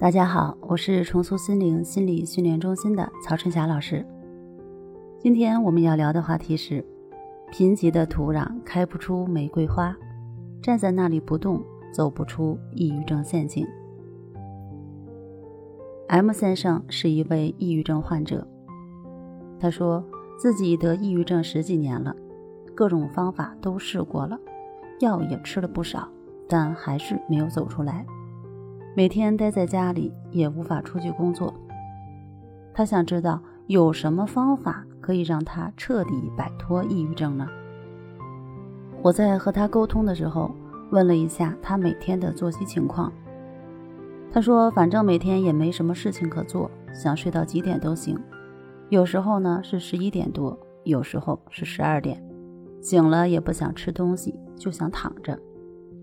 大家好，我是重塑心灵心理训练中心的曹春霞老师。今天我们要聊的话题是：贫瘠的土壤开不出玫瑰花，站在那里不动，走不出抑郁症陷阱。M 先生是一位抑郁症患者，他说自己得抑郁症十几年了，各种方法都试过了，药也吃了不少，但还是没有走出来。每天待在家里，也无法出去工作。他想知道有什么方法可以让他彻底摆脱抑郁症呢？我在和他沟通的时候，问了一下他每天的作息情况。他说：“反正每天也没什么事情可做，想睡到几点都行。有时候呢是十一点多，有时候是十二点。醒了也不想吃东西，就想躺着。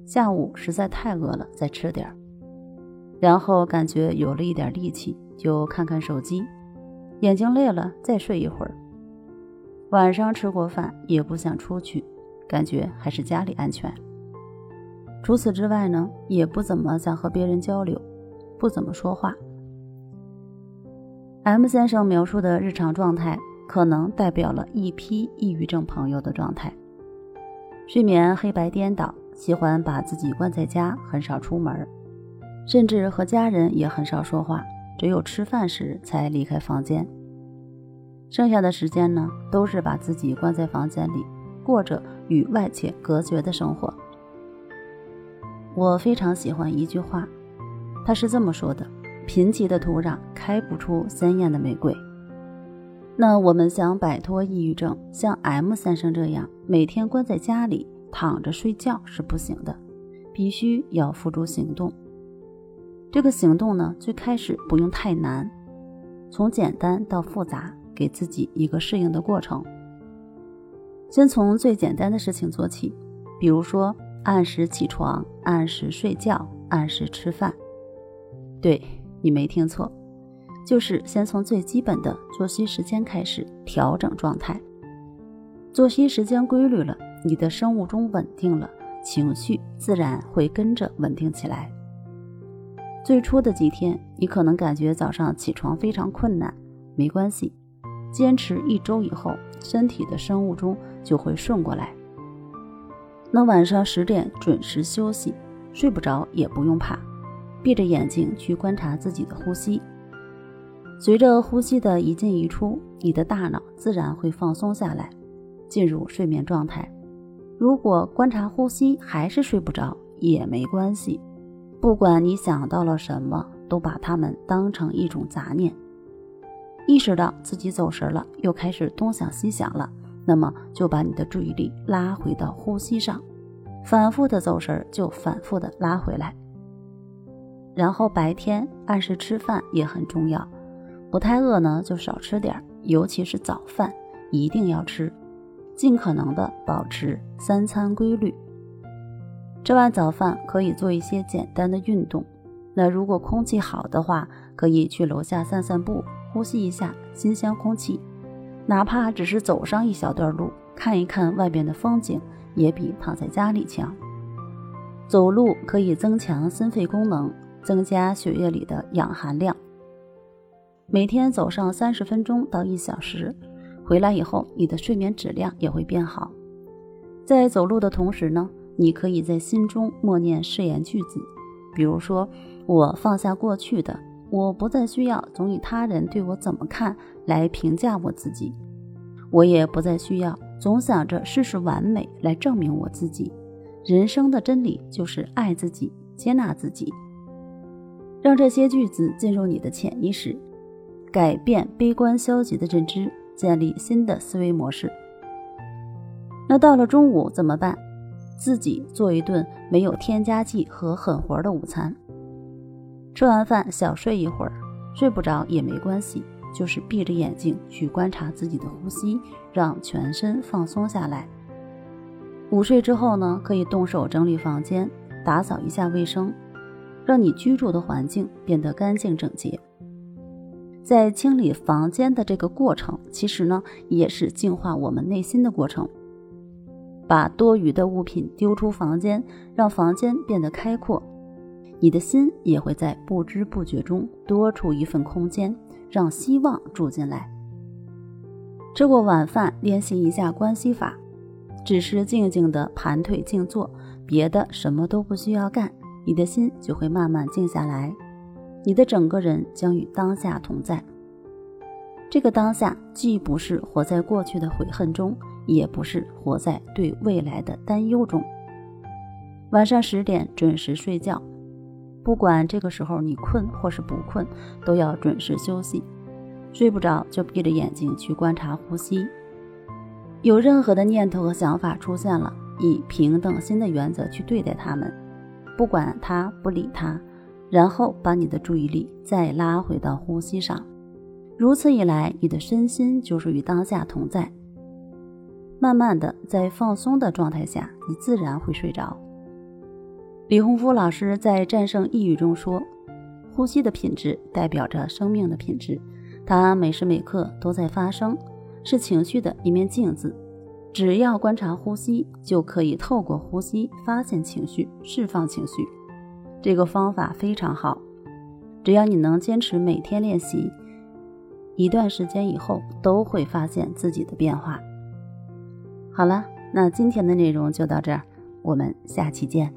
下午实在太饿了，再吃点儿。”然后感觉有了一点力气，就看看手机，眼睛累了再睡一会儿。晚上吃过饭也不想出去，感觉还是家里安全。除此之外呢，也不怎么想和别人交流，不怎么说话。M 先生描述的日常状态，可能代表了一批抑郁症朋友的状态：睡眠黑白颠倒，喜欢把自己关在家，很少出门。甚至和家人也很少说话，只有吃饭时才离开房间。剩下的时间呢，都是把自己关在房间里，过着与外界隔绝的生活。我非常喜欢一句话，他是这么说的：“贫瘠的土壤开不出鲜艳的玫瑰。”那我们想摆脱抑郁症，像 M 先生这样每天关在家里躺着睡觉是不行的，必须要付诸行动。这个行动呢，最开始不用太难，从简单到复杂，给自己一个适应的过程。先从最简单的事情做起，比如说按时起床、按时睡觉、按时吃饭。对你没听错，就是先从最基本的作息时间开始调整状态。作息时间规律了，你的生物钟稳定了，情绪自然会跟着稳定起来。最初的几天，你可能感觉早上起床非常困难，没关系，坚持一周以后，身体的生物钟就会顺过来。那晚上十点准时休息，睡不着也不用怕，闭着眼睛去观察自己的呼吸。随着呼吸的一进一出，你的大脑自然会放松下来，进入睡眠状态。如果观察呼吸还是睡不着，也没关系。不管你想到了什么，都把它们当成一种杂念。意识到自己走神了，又开始东想西想了，那么就把你的注意力拉回到呼吸上，反复的走神就反复的拉回来。然后白天按时吃饭也很重要，不太饿呢就少吃点，尤其是早饭一定要吃，尽可能的保持三餐规律。吃完早饭可以做一些简单的运动。那如果空气好的话，可以去楼下散散步，呼吸一下新鲜空气。哪怕只是走上一小段路，看一看外边的风景，也比躺在家里强。走路可以增强心肺功能，增加血液里的氧含量。每天走上三十分钟到一小时，回来以后你的睡眠质量也会变好。在走路的同时呢。你可以在心中默念誓言句子，比如说：“我放下过去的，我不再需要总以他人对我怎么看来评价我自己，我也不再需要总想着事事完美来证明我自己。人生的真理就是爱自己，接纳自己。”让这些句子进入你的潜意识，改变悲观消极的认知，建立新的思维模式。那到了中午怎么办？自己做一顿没有添加剂和狠活的午餐，吃完饭小睡一会儿，睡不着也没关系，就是闭着眼睛去观察自己的呼吸，让全身放松下来。午睡之后呢，可以动手整理房间，打扫一下卫生，让你居住的环境变得干净整洁。在清理房间的这个过程，其实呢，也是净化我们内心的过程。把多余的物品丢出房间，让房间变得开阔。你的心也会在不知不觉中多出一份空间，让希望住进来。吃过晚饭，练习一下关系法，只是静静的盘腿静坐，别的什么都不需要干，你的心就会慢慢静下来，你的整个人将与当下同在。这个当下既不是活在过去的悔恨中，也不是活在对未来的担忧中。晚上十点准时睡觉。不管这个时候你困或是不困，都要准时休息。睡不着就闭着眼睛去观察呼吸。有任何的念头和想法出现了，以平等心的原则去对待他们，不管他不理他，然后把你的注意力再拉回到呼吸上。如此一来，你的身心就是与当下同在。慢慢的，在放松的状态下，你自然会睡着。李洪福老师在《战胜抑郁》中说：“呼吸的品质代表着生命的品质，它每时每刻都在发生，是情绪的一面镜子。只要观察呼吸，就可以透过呼吸发现情绪，释放情绪。这个方法非常好，只要你能坚持每天练习，一段时间以后都会发现自己的变化。”好了，那今天的内容就到这儿，我们下期见。